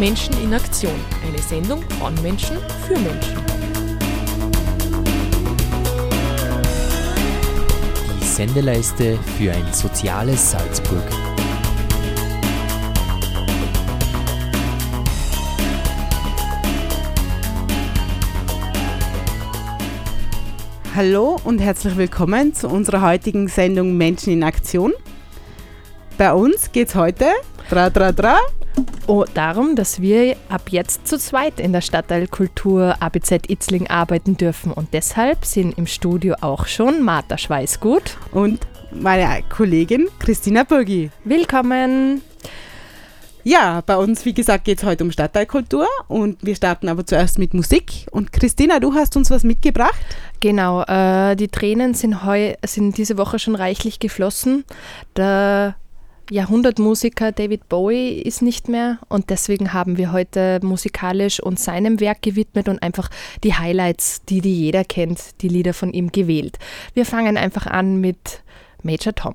Menschen in Aktion. Eine Sendung von Menschen für Menschen. Die Sendeleiste für ein soziales Salzburg. Hallo und herzlich willkommen zu unserer heutigen Sendung Menschen in Aktion. Bei uns geht es heute dra, dra, dra, Oh, darum, dass wir ab jetzt zu zweit in der Stadtteilkultur ABZ Itzling arbeiten dürfen. Und deshalb sind im Studio auch schon Martha Schweißgut und meine Kollegin Christina Burgi. Willkommen! Ja, bei uns, wie gesagt, geht es heute um Stadtteilkultur und wir starten aber zuerst mit Musik. Und Christina, du hast uns was mitgebracht? Genau, äh, die Tränen sind, heu, sind diese Woche schon reichlich geflossen. Der Jahrhundertmusiker David Bowie ist nicht mehr und deswegen haben wir heute musikalisch uns seinem Werk gewidmet und einfach die Highlights, die, die jeder kennt, die Lieder von ihm gewählt. Wir fangen einfach an mit Major Tom.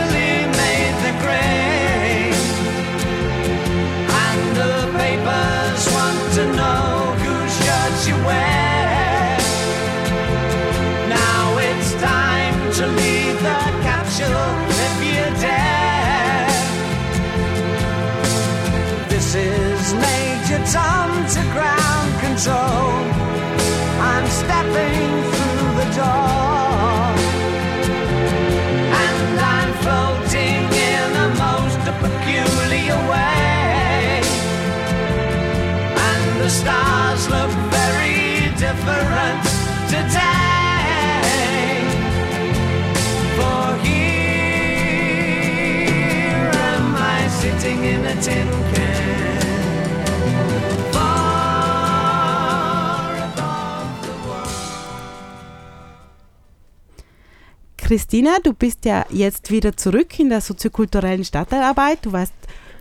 Christina, du bist ja jetzt wieder zurück in der soziokulturellen Stadtteilarbeit. Du warst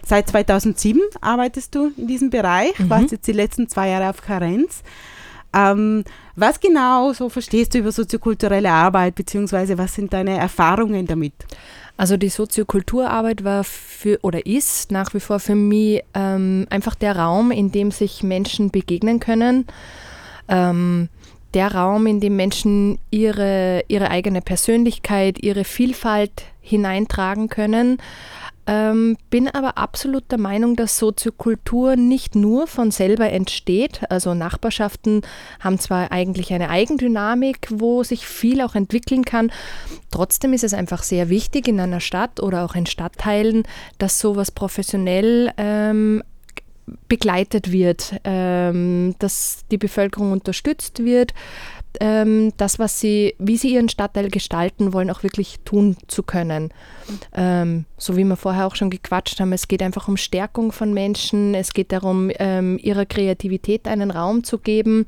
seit 2007 arbeitest du in diesem Bereich, mhm. warst jetzt die letzten zwei Jahre auf Karenz. Ähm, was genau so verstehst du über soziokulturelle Arbeit, beziehungsweise was sind deine Erfahrungen damit? Also die Soziokulturarbeit war für oder ist nach wie vor für mich ähm, einfach der Raum, in dem sich Menschen begegnen können. Ähm, der Raum, in dem Menschen ihre, ihre eigene Persönlichkeit, ihre Vielfalt hineintragen können. Ähm, bin aber absolut der Meinung, dass Soziokultur nicht nur von selber entsteht. Also Nachbarschaften haben zwar eigentlich eine Eigendynamik, wo sich viel auch entwickeln kann. Trotzdem ist es einfach sehr wichtig in einer Stadt oder auch in Stadtteilen, dass sowas professionell ähm, begleitet wird, ähm, dass die Bevölkerung unterstützt wird, ähm, das, was sie, wie sie ihren Stadtteil gestalten wollen, auch wirklich tun zu können. Ähm, so wie wir vorher auch schon gequatscht haben, es geht einfach um Stärkung von Menschen, es geht darum, ähm, ihrer Kreativität einen Raum zu geben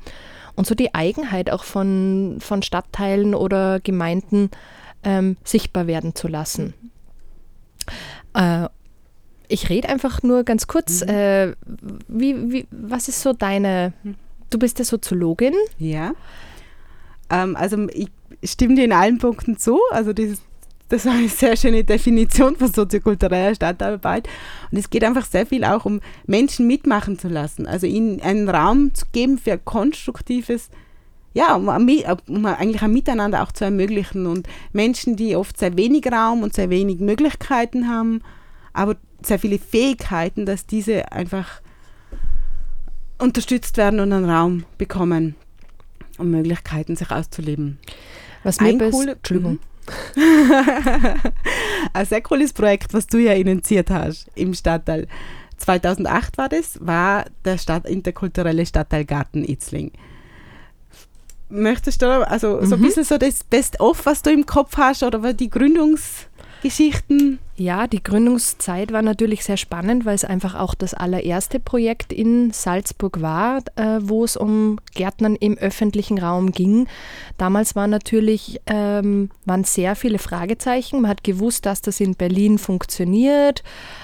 und so die Eigenheit auch von, von Stadtteilen oder Gemeinden ähm, sichtbar werden zu lassen. Äh, ich rede einfach nur ganz kurz. Mhm. Äh, wie, wie, was ist so deine, du bist ja Soziologin. Ja. Ähm, also ich stimme dir in allen Punkten zu. Also dieses Das war eine sehr schöne Definition von soziokultureller Stadtarbeit. Und es geht einfach sehr viel auch um Menschen mitmachen zu lassen. Also ihnen einen Raum zu geben für konstruktives, ja, um, um eigentlich ein Miteinander auch zu ermöglichen. Und Menschen, die oft sehr wenig Raum und sehr wenig Möglichkeiten haben, aber sehr viele Fähigkeiten, dass diese einfach unterstützt werden und einen Raum bekommen, um Möglichkeiten sich auszuleben. Was mir Ein cool, Entschuldigung. Ein sehr cooles Projekt, was du ja initiiert hast im Stadtteil. 2008 war das, war der Stadt, interkulturelle Stadtteil Garten Itzling. Möchtest du also so ein mhm. bisschen so das Best-of, was du im Kopf hast, oder die Gründungsgeschichten? Ja, die Gründungszeit war natürlich sehr spannend, weil es einfach auch das allererste Projekt in Salzburg war, äh, wo es um Gärtnern im öffentlichen Raum ging. Damals war natürlich, ähm, waren sehr viele Fragezeichen. Man hat gewusst, dass das in Berlin funktioniert,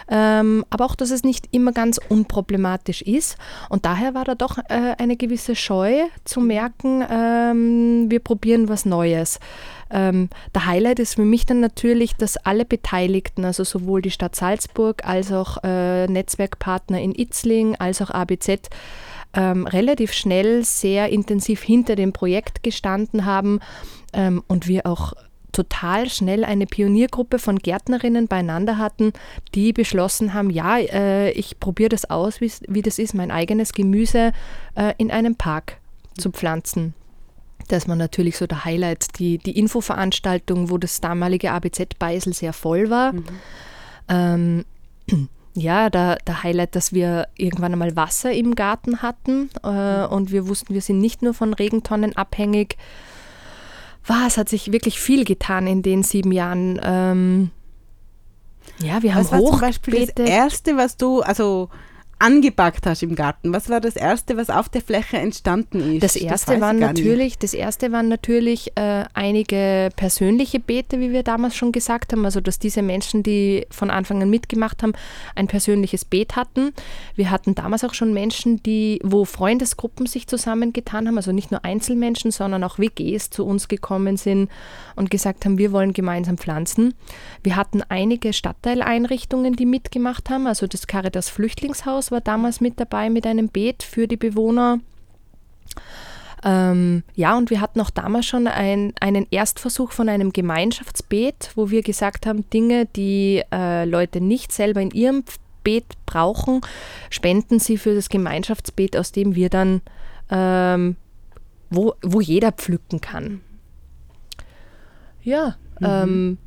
ähm, aber auch, dass es nicht immer ganz unproblematisch ist. Und daher war da doch äh, eine gewisse Scheu zu merken, ähm, wir probieren was Neues. Ähm, der Highlight ist für mich dann natürlich, dass alle Beteiligten, also sowohl die Stadt Salzburg als auch äh, Netzwerkpartner in Itzling, als auch ABZ, ähm, relativ schnell sehr intensiv hinter dem Projekt gestanden haben ähm, und wir auch total schnell eine Pioniergruppe von Gärtnerinnen beieinander hatten, die beschlossen haben, ja, äh, ich probiere das aus, wie das ist, mein eigenes Gemüse äh, in einem Park zu pflanzen. Das war natürlich so der Highlight, die, die Infoveranstaltung, wo das damalige ABZ Beisel sehr voll war. Mhm. Ähm, ja, der, der Highlight, dass wir irgendwann einmal Wasser im Garten hatten äh, mhm. und wir wussten, wir sind nicht nur von Regentonnen abhängig. Was hat sich wirklich viel getan in den sieben Jahren. Ähm, ja, wir haben was war zum Beispiel das erste, was du, also angepackt hast im Garten? Was war das erste, was auf der Fläche entstanden ist? Das erste das waren natürlich, das erste waren natürlich äh, einige persönliche Beete, wie wir damals schon gesagt haben, also dass diese Menschen, die von Anfang an mitgemacht haben, ein persönliches Beet hatten. Wir hatten damals auch schon Menschen, die, wo Freundesgruppen sich zusammengetan haben, also nicht nur Einzelmenschen, sondern auch WGs zu uns gekommen sind und gesagt haben, wir wollen gemeinsam pflanzen. Wir hatten einige Stadtteileinrichtungen, die mitgemacht haben, also das Caritas Flüchtlingshaus war damals mit dabei mit einem Beet für die Bewohner. Ähm, ja, und wir hatten auch damals schon ein, einen Erstversuch von einem Gemeinschaftsbeet, wo wir gesagt haben, Dinge, die äh, Leute nicht selber in ihrem Beet brauchen, spenden sie für das Gemeinschaftsbeet, aus dem wir dann, ähm, wo, wo jeder pflücken kann. Ja, mhm. ähm,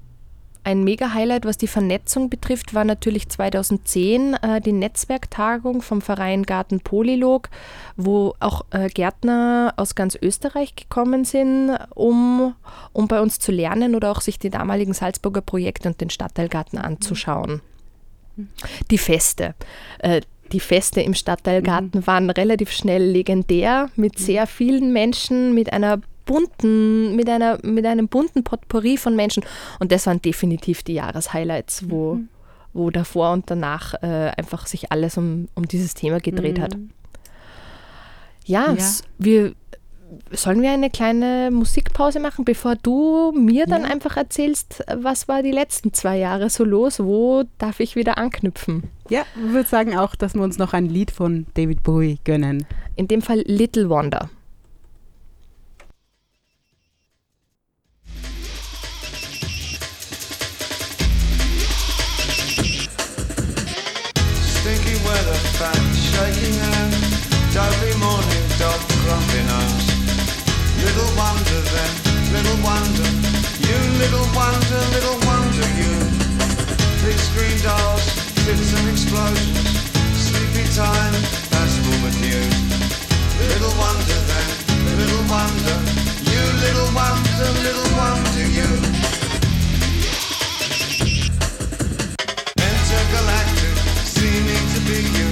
ein Mega-Highlight, was die Vernetzung betrifft, war natürlich 2010 äh, die Netzwerktagung vom Verein Garten Polylog, wo auch äh, Gärtner aus ganz Österreich gekommen sind, um, um bei uns zu lernen oder auch sich die damaligen Salzburger Projekte und den Stadtteilgarten anzuschauen. Die Feste. Äh, die Feste im Stadtteilgarten mhm. waren relativ schnell legendär mit sehr vielen Menschen, mit einer bunten, mit, einer, mit einem bunten Potpourri von Menschen. Und das waren definitiv die Jahreshighlights, wo, mhm. wo davor und danach äh, einfach sich alles um, um dieses Thema gedreht mhm. hat. Ja, ja. wir sollen wir eine kleine Musikpause machen, bevor du mir dann ja. einfach erzählst, was war die letzten zwei Jahre so los? Wo darf ich wieder anknüpfen? Ja, ich würde sagen auch, dass wir uns noch ein Lied von David Bowie gönnen. In dem Fall Little Wonder. Shaking hands, dopey morning dog grumpy nose. Little wonder then, little wonder, you little wonder, little wonder you. Big screen dolls, fits and explosions, sleepy time, bashful with you. Little wonder then, little wonder, you little wonder, little wonder you. Intergalactic, seeming to be you.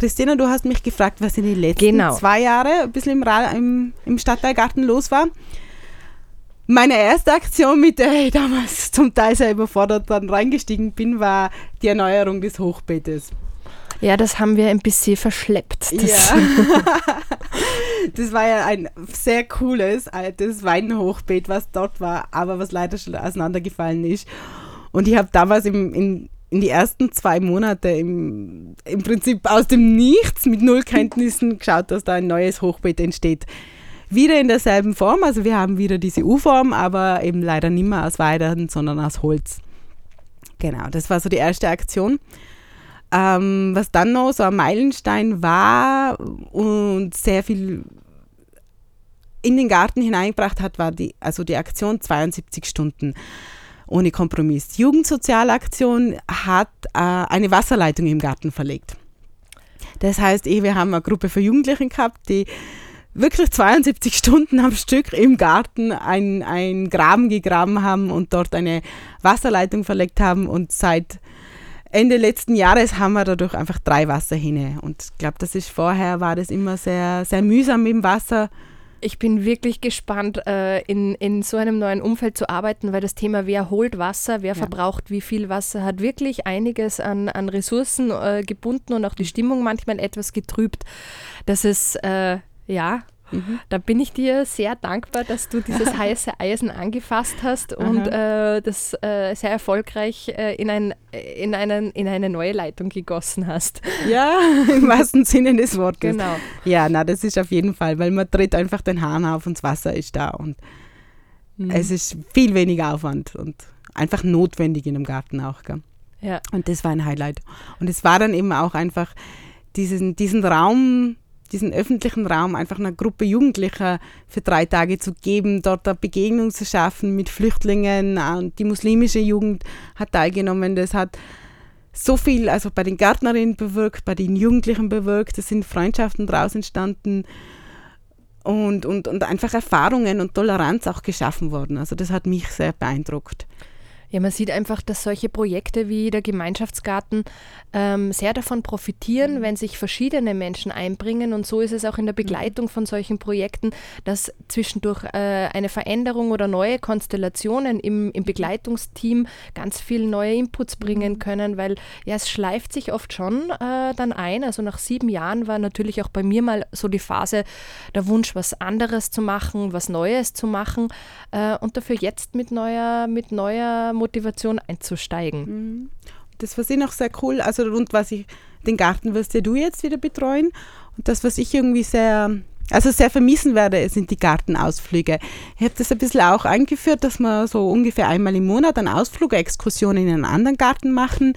Christina, du hast mich gefragt, was in den letzten Genau. zwei Jahren ein bisschen im, Ra im, im Stadtteilgarten los war. Meine erste Aktion, mit der ich damals zum Teil sehr überfordert dann reingestiegen bin, war die Erneuerung des Hochbeetes. Ja, das haben wir ein bisschen verschleppt. Das, Ja. das war ja ein sehr cooles altes Weinhochbeet, was dort war, aber was leider schon auseinandergefallen ist. Und ich habe damals im, in, in die ersten zwei Monate im, im Prinzip aus dem Nichts mit null Kenntnissen geschaut, dass da ein neues Hochbeet entsteht. Wieder in derselben Form, also wir haben wieder diese U-Form, aber eben leider nicht mehr aus Weidern, sondern aus Holz. Genau, das war so die erste Aktion. Ähm, was dann noch so ein Meilenstein war und sehr viel in den Garten hineingebracht hat, war die, also die Aktion 72 Stunden ohne Kompromiss. Jugendsozialaktion hat äh, eine Wasserleitung im Garten verlegt. Das heißt, eh, wir haben eine Gruppe für Jugendlichen gehabt, die wirklich 72 Stunden am Stück im Garten ein, ein Graben gegraben haben und dort eine Wasserleitung verlegt haben und seit Ende letzten Jahres haben wir dadurch einfach drei Wasserhähne und ich glaube, das ist vorher war das immer sehr, sehr mühsam mit dem Wasser. Ich bin wirklich gespannt, äh, in, in so einem neuen Umfeld zu arbeiten, weil das Thema, wer holt Wasser, wer verbraucht wie viel Wasser, hat wirklich einiges an, an Ressourcen äh, gebunden und auch die Stimmung manchmal etwas getrübt. Das ist, äh, ja, da bin ich dir sehr dankbar, dass du dieses heiße Eisen angefasst hast und äh, das äh, sehr erfolgreich äh, in, ein, in, einen, in eine neue Leitung gegossen hast. Ja, im wahrsten Sinne des Wortes. Genau. Ja, na, das ist auf jeden Fall, weil man dreht einfach den Hahn auf und das Wasser ist da und es ist viel weniger Aufwand und einfach notwendig in einem Garten auch. Gell? Ja. Und das war ein Highlight. Und es war dann eben auch einfach diesen, diesen Raum, diesen öffentlichen Raum einfach einer Gruppe Jugendlicher für drei Tage zu geben, dort eine Begegnung zu schaffen mit Flüchtlingen. Und die muslimische Jugend hat teilgenommen. Das hat so viel, also bei den Gärtnerinnen bewirkt, bei den Jugendlichen bewirkt. Es sind Freundschaften daraus entstanden und, und, und einfach Erfahrungen und Toleranz auch geschaffen worden. Also das hat mich sehr beeindruckt. Ja, man sieht einfach, dass solche Projekte wie der Gemeinschaftsgarten ähm, sehr davon profitieren, wenn sich verschiedene Menschen einbringen. Und so ist es auch in der Begleitung von solchen Projekten, dass zwischendurch äh, eine Veränderung oder neue Konstellationen im, im Begleitungsteam ganz viel neue Inputs bringen können, weil ja, es schleift sich oft schon äh, dann ein. Also nach sieben Jahren war natürlich auch bei mir mal so die Phase der Wunsch, was anderes zu machen, was Neues zu machen äh, und dafür jetzt mit neuer, mit neuer Motivation einzusteigen. Das war sie noch sehr cool. Also und was ich, den Garten wirst ja du jetzt wieder betreuen. Und das, was ich irgendwie sehr, also sehr vermissen werde, sind die Gartenausflüge. Ich habe das ein bisschen auch eingeführt, dass wir so ungefähr einmal im Monat einen Ausflug, eine Exkursion in einen anderen Garten machen,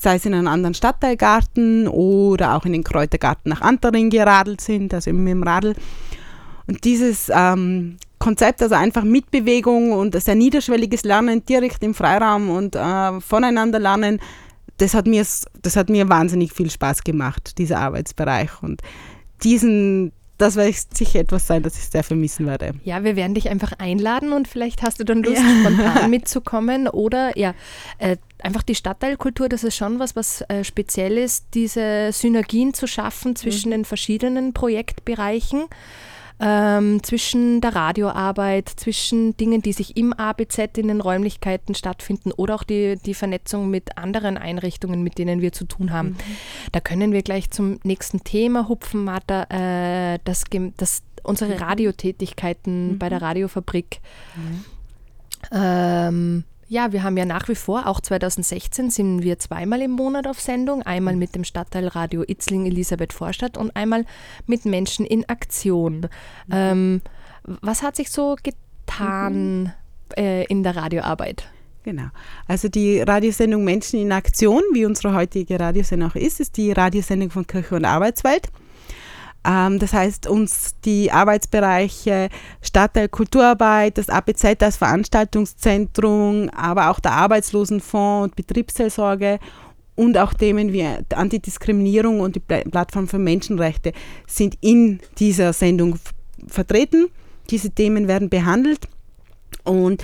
sei es in einen anderen Stadtteilgarten oder auch in den Kräutergarten nach Antering geradelt sind, also mit dem Radl. Und dieses ähm, Konzept, also einfach Mitbewegung und ein sehr niederschwelliges Lernen direkt im Freiraum und äh, voneinander lernen, das hat, mir, das hat mir wahnsinnig viel Spaß gemacht, dieser Arbeitsbereich. Und diesen, das wird sicher etwas sein, das ich sehr vermissen werde. Ja, wir werden dich einfach einladen und vielleicht hast du dann Lust, spontan mitzukommen oder ja, äh, einfach die Stadtteilkultur, das ist schon was, was äh, speziell ist, diese Synergien zu schaffen zwischen den verschiedenen Projektbereichen. Ähm, zwischen der Radioarbeit, zwischen Dingen, die sich im ABZ in den Räumlichkeiten stattfinden oder auch die, die Vernetzung mit anderen Einrichtungen, mit denen wir zu tun haben. Da können wir gleich zum nächsten Thema hupfen, Martha, äh, das, das, unsere Radiotätigkeiten bei der Radiofabrik. Ähm, ja, wir haben ja nach wie vor, auch 2016 sind wir zweimal im Monat auf Sendung, einmal mit dem Stadtteilradio Itzling Elisabeth Vorstadt und einmal mit Menschen in Aktion. Ähm, was hat sich so getan äh, in der Radioarbeit? Genau. Also die Radiosendung Menschen in Aktion, wie unsere heutige Radiosendung auch ist, ist die Radiosendung von Kirche und Arbeitswelt. Ähm, das heißt, uns die Arbeitsbereiche Stadtteil Kulturarbeit, das APZ als Veranstaltungszentrum, aber auch der Arbeitslosenfonds und Betriebsseelsorge und auch Themen wie Antidiskriminierung und die Pla- Plattform für Menschenrechte sind in dieser Sendung vertreten. Diese Themen werden behandelt und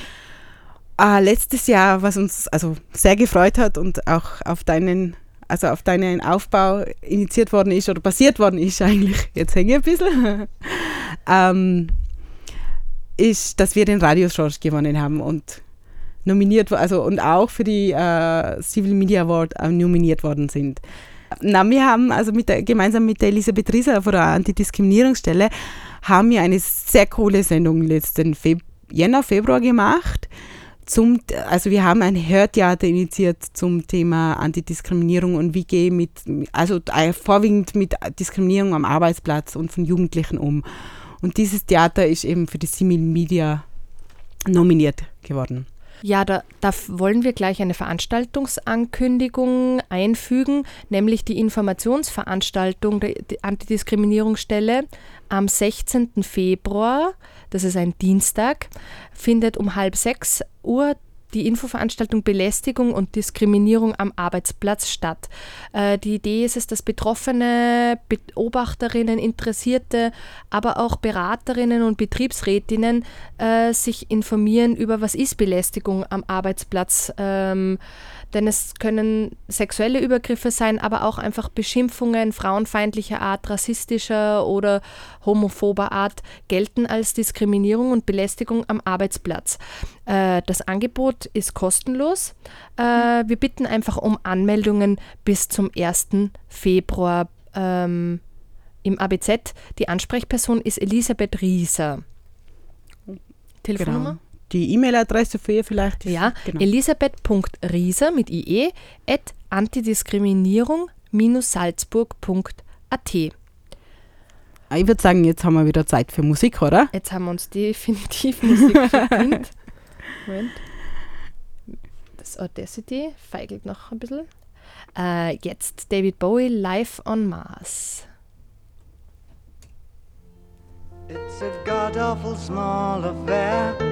äh, letztes Jahr, was uns also sehr gefreut hat und auch auf deinen also auf deinen Aufbau initiiert worden ist oder basiert worden ist eigentlich, jetzt hänge ich ein bisschen, ähm, ist, dass wir den Radios gewonnen haben und nominiert, also und auch für die äh, Civil Media Award äh, nominiert worden sind. Na, wir haben also mit der, gemeinsam mit der Elisabeth Rieser von der Antidiskriminierungsstelle haben wir eine sehr coole Sendung letzten Feb Jänner, Februar gemacht. Zum, also wir haben ein Hörtheater initiiert zum Thema Antidiskriminierung und wie gehe mit, also äh, vorwiegend mit Diskriminierung am Arbeitsplatz und von Jugendlichen um. Und dieses Theater ist eben für die Simil Media nominiert geworden. Ja, da, da wollen wir gleich eine Veranstaltungsankündigung einfügen, nämlich die Informationsveranstaltung der Antidiskriminierungsstelle am 16. Februar, das ist ein Dienstag, findet um halb sechs Uhr die Infoveranstaltung Belästigung und Diskriminierung am Arbeitsplatz statt. Äh, die Idee ist es, dass Betroffene, Beobachterinnen, Interessierte, aber auch Beraterinnen und Betriebsrätinnen äh, sich informieren über, was ist Belästigung am Arbeitsplatz. Ähm, denn es können sexuelle Übergriffe sein, aber auch einfach Beschimpfungen frauenfeindlicher Art, rassistischer oder homophober Art gelten als Diskriminierung und Belästigung am Arbeitsplatz. Äh, das Angebot ist kostenlos. Äh, wir bitten einfach um Anmeldungen bis zum 1. Februar ähm, im ABZ. Die Ansprechperson ist Elisabeth Rieser. Telefonnummer? Genau die E-Mail-Adresse für ihr vielleicht? Ja, genau. elisabeth.rieser mit IE at antidiskriminierung-salzburg.at. Ah, ich würde sagen, jetzt haben wir wieder Zeit für Musik, oder? Jetzt haben wir uns definitiv Musik verdient. Moment. Das Audacity feigelt noch ein bisschen. Äh, jetzt David Bowie live on Mars. It's a god awful small affair.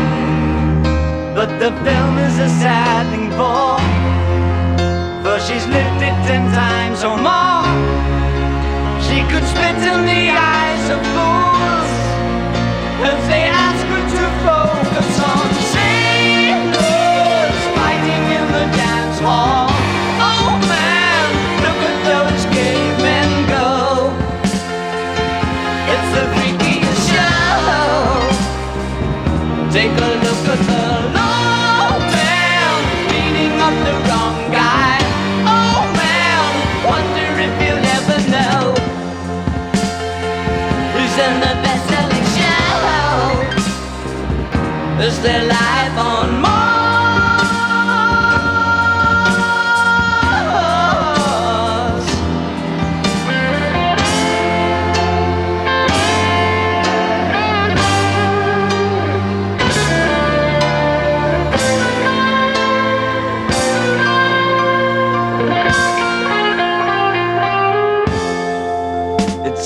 But the film is a sad thing for For she's lived it ten times or more. She could spit in the eyes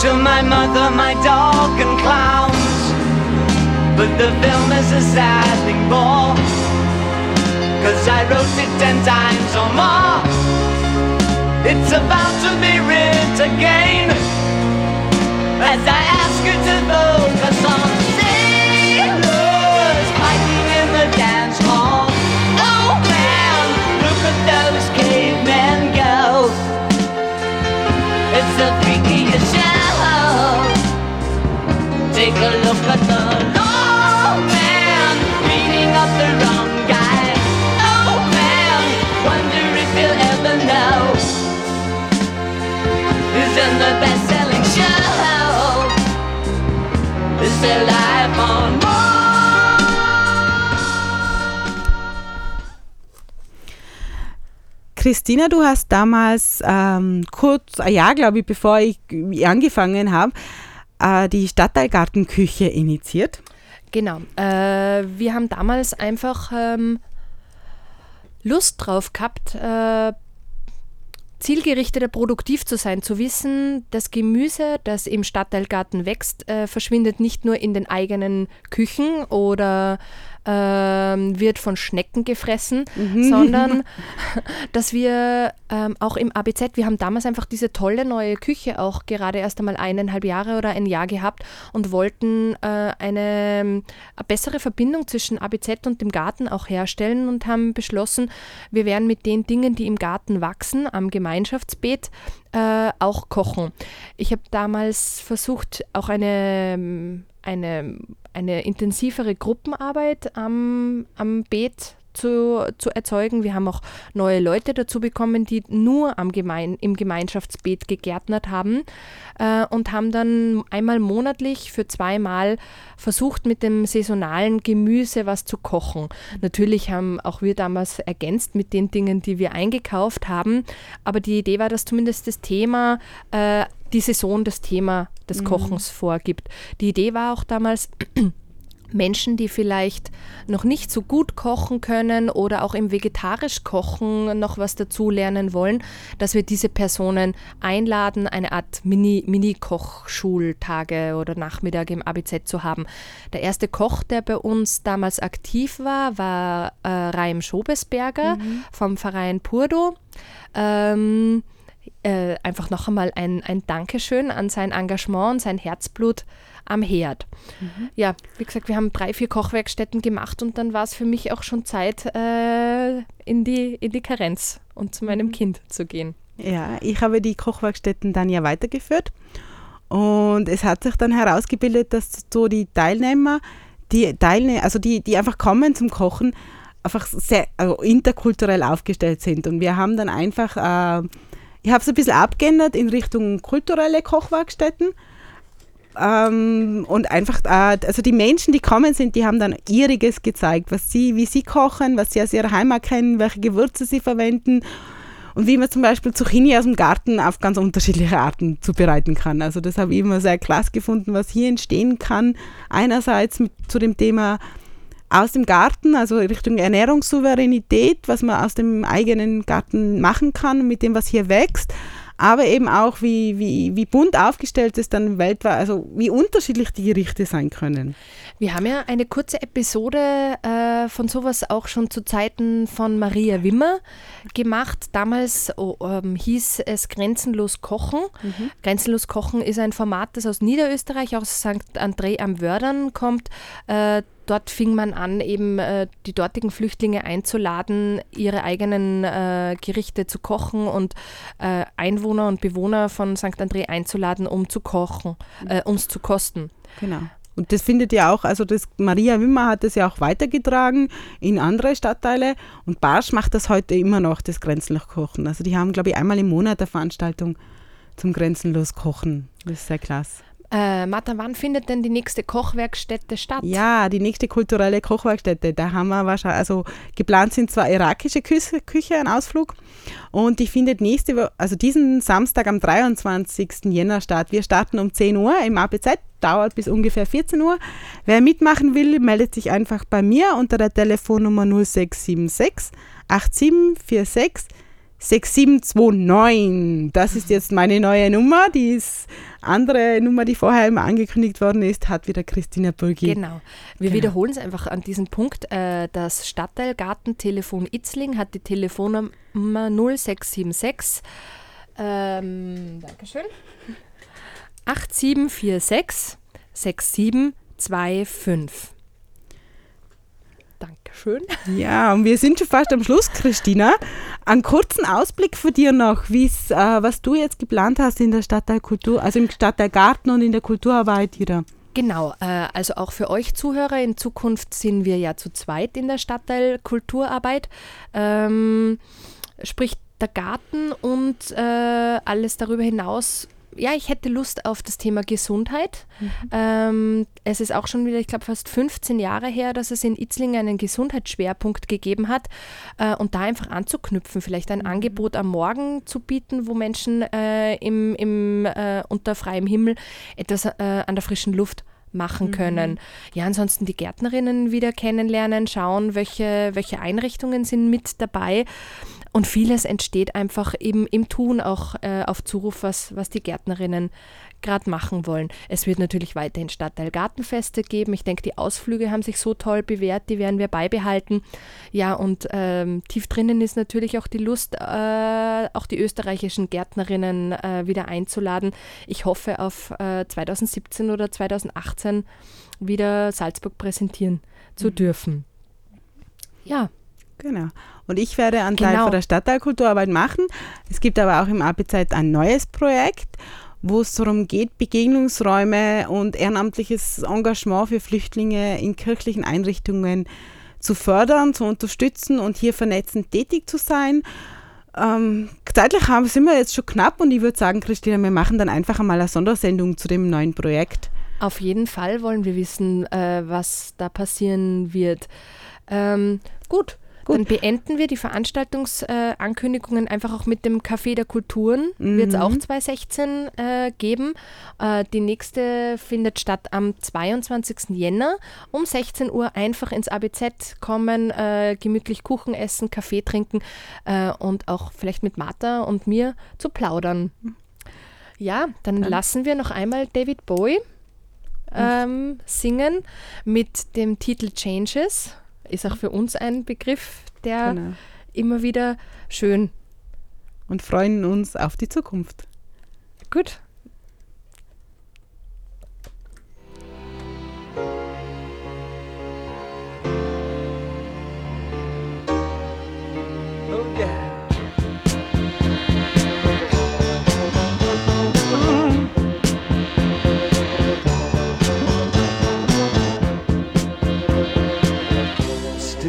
To my mother, my dog, and clowns. But the film is a sad thing more Cause I wrote it ten times or more It's about to be writ again As I ask you to focus on Christina, du hast damals ähm, kurz, ein Jahr glaube ich, bevor ich angefangen habe, äh, die Stadtteilgartenküche initiiert. Genau. Äh, wir haben damals einfach ähm, Lust drauf gehabt, äh, zielgerichteter produktiv zu sein, zu wissen, das Gemüse, das im Stadtteilgarten wächst, äh, verschwindet nicht nur in den eigenen Küchen oder ähm, wird von Schnecken gefressen, Mhm. sondern dass wir ähm, auch im ABZ, wir haben damals einfach diese tolle neue Küche auch gerade erst einmal eineinhalb Jahre oder ein Jahr gehabt und wollten äh, eine, eine bessere Verbindung zwischen ABZ und dem Garten auch herstellen und haben beschlossen, wir werden mit den Dingen, die im Garten wachsen, am Gemeinschaftsbeet, äh, auch kochen. Ich habe damals versucht, auch eine, eine, eine intensivere Gruppenarbeit am, am Beet zu, zu erzeugen. Wir haben auch neue Leute dazu bekommen, die nur am Gemein, im Gemeinschaftsbeet gegärtnert haben äh, und haben dann einmal monatlich für zweimal versucht, mit dem saisonalen Gemüse was zu kochen. Natürlich haben auch wir damals ergänzt mit den Dingen, die wir eingekauft haben, aber die Idee war, dass zumindest das Thema, äh, die Saison das Thema des Kochens vorgibt. Die Idee war auch damals, Menschen, die vielleicht noch nicht so gut kochen können oder auch im vegetarisch Kochen noch was dazu lernen wollen, dass wir diese Personen einladen, eine Art Mini- Mini-Kochschultage oder Nachmittag im ABZ zu haben. Der erste Koch, der bei uns damals aktiv war, war äh, Raim Schobesberger vom Verein Purdo. Ähm, äh, einfach noch einmal ein, ein Dankeschön an sein Engagement und sein Herzblut am Herd. Ja, wie gesagt, wir haben drei, vier Kochwerkstätten gemacht und dann war es für mich auch schon Zeit, äh, in, die, in die Karenz und zu meinem Kind zu gehen. Ja, ich habe die Kochwerkstätten dann ja weitergeführt und es hat sich dann herausgebildet, dass so die Teilnehmer, die Teilnehmer, also die, die einfach kommen zum Kochen, einfach sehr also interkulturell aufgestellt sind und wir haben dann einfach, äh, ich habe es ein bisschen abgeändert in Richtung kulturelle Kochwerkstätten ähm, und einfach, äh, also die Menschen, die kommen sind, die haben dann ihriges gezeigt, was sie, wie sie kochen, was sie aus ihrer Heimat kennen, welche Gewürze sie verwenden und wie man zum Beispiel Zucchini aus dem Garten auf ganz unterschiedliche Arten zubereiten kann. Also das habe ich immer sehr klasse gefunden, was hier entstehen kann. Einerseits mit, zu dem Thema aus dem Garten, also Richtung Ernährungssouveränität, was man aus dem eigenen Garten machen kann, mit dem, was hier wächst, aber eben auch, wie, wie, wie bunt aufgestellt es dann weltweit, also wie unterschiedlich die Gerichte sein können. Wir haben ja eine kurze Episode äh, von sowas auch schon zu Zeiten von Maria Wimmer gemacht. Damals oh, ähm, hieß es Grenzenlos Kochen. Grenzenlos Kochen ist ein Format, das aus Niederösterreich, aus St. André am Wördern kommt. Äh, dort fing man an, eben äh, die dortigen Flüchtlinge einzuladen, ihre eigenen äh, Gerichte zu kochen und äh, Einwohner und Bewohner von St. André einzuladen, um zu kochen, äh, um es zu kosten. Genau. Und das findet ja auch, also das Maria Wimmer hat das ja auch weitergetragen in andere Stadtteile und Barsch macht das heute immer noch, das Grenzenlos Kochen. Also die haben, glaube ich, einmal im Monat eine Veranstaltung zum Grenzenlos Kochen. Das ist sehr klasse. Äh, Martha, wann findet denn die nächste Kochwerkstätte statt? Ja, die nächste kulturelle Kochwerkstätte, da haben wir wahrscheinlich, also geplant sind zwar irakische Küche, Küche, ein Ausflug und die findet nächste also diesen Samstag am 23. Jänner statt. Wir starten um 10 Uhr im APZ, dauert bis ungefähr 14 Uhr. Wer mitmachen will, meldet sich einfach bei mir unter der Telefonnummer 0676 8746 6729. Das ist jetzt meine neue Nummer. Die andere Nummer, die vorher immer angekündigt worden ist, hat wieder Christina Burgi. Genau. Wir Genau. wiederholen es einfach an diesem Punkt. Äh, das Stadtteilgartentelefon Itzling hat die Telefonnummer 0676. Ähm, Dankeschön. 8746 6725. Dankeschön. Ja, und wir sind schon fast am Schluss, Christina. Einen kurzen Ausblick von dir noch, äh, was du jetzt geplant hast in der Stadtteilkultur, also im Stadtteilgarten und in der Kulturarbeit wieder. Genau, äh, also auch für euch Zuhörer, in Zukunft sind wir ja zu zweit in der Stadtteil Kulturarbeit. Ähm, sprich, der Garten und äh, alles darüber hinaus ja, ich hätte Lust auf das Thema Gesundheit. Mhm. Ähm, es ist auch schon wieder, ich glaube, fast 15 Jahre her, dass es in Itzling einen Gesundheitsschwerpunkt gegeben hat äh, und da einfach anzuknüpfen, vielleicht ein Mhm. Angebot am Morgen zu bieten, wo Menschen äh, im, im, äh, unter freiem Himmel etwas äh, an der frischen Luft machen können. Ja, ansonsten die Gärtnerinnen wieder kennenlernen, schauen, welche, welche Einrichtungen sind mit dabei. Und vieles entsteht einfach eben im Tun auch äh, auf Zuruf, was, was die Gärtnerinnen gerade machen wollen. Es wird natürlich weiterhin Stadtteil-Gartenfeste geben. Ich denke, die Ausflüge haben sich so toll bewährt, die werden wir beibehalten. Ja, und ähm, tief drinnen ist natürlich auch die Lust, äh, auch die österreichischen Gärtnerinnen äh, wieder einzuladen. Ich hoffe auf äh, 2017 oder 2018 wieder Salzburg präsentieren zu dürfen. Ja, Genau. Und ich werde einen Teil Genau. von der Stadtteilkulturarbeit machen. Es gibt aber auch im AP-Zeit ein neues Projekt, wo es darum geht, Begegnungsräume und ehrenamtliches Engagement für Flüchtlinge in kirchlichen Einrichtungen zu fördern, zu unterstützen und hier vernetzend tätig zu sein. Ähm, zeitlich haben, sind wir jetzt schon knapp und ich würde sagen, Christina, wir machen dann einfach einmal eine Sondersendung zu dem neuen Projekt. Auf jeden Fall wollen wir wissen, äh, was da passieren wird. Ähm, gut. Gut. Dann beenden wir die Veranstaltungsankündigungen einfach auch mit dem Café der Kulturen. Wird es auch 2016 äh, geben. Äh, die nächste findet statt am 22. Jänner um 16 Uhr. Einfach ins ABZ kommen, äh, gemütlich Kuchen essen, Kaffee trinken äh, und auch vielleicht mit Martha und mir zu plaudern. Ja, dann lassen wir noch einmal David Bowie ähm, singen mit dem Titel Changes. Ist auch für uns ein Begriff, der Genau. immer wieder schön. Und freuen uns auf die Zukunft. Gut.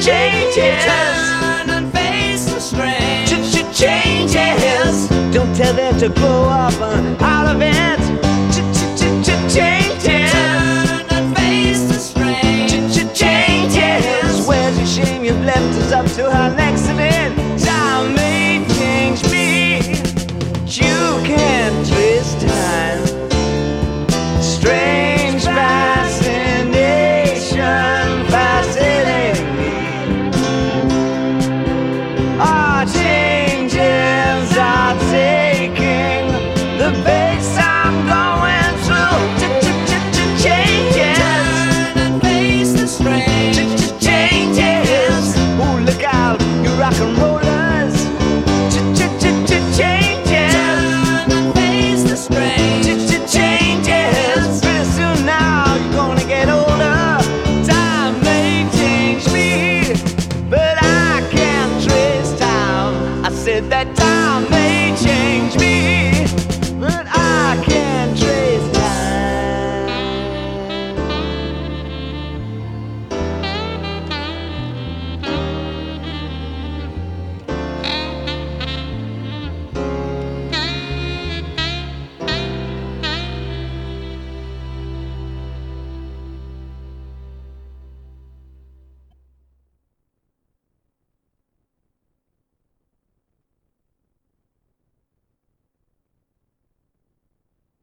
Changes. Turn and face the strain. Changes. Don't tell them to grow up uh, out of it. Changes. Turn and face the strain. Changes. Where's your shame? You've left us up to our next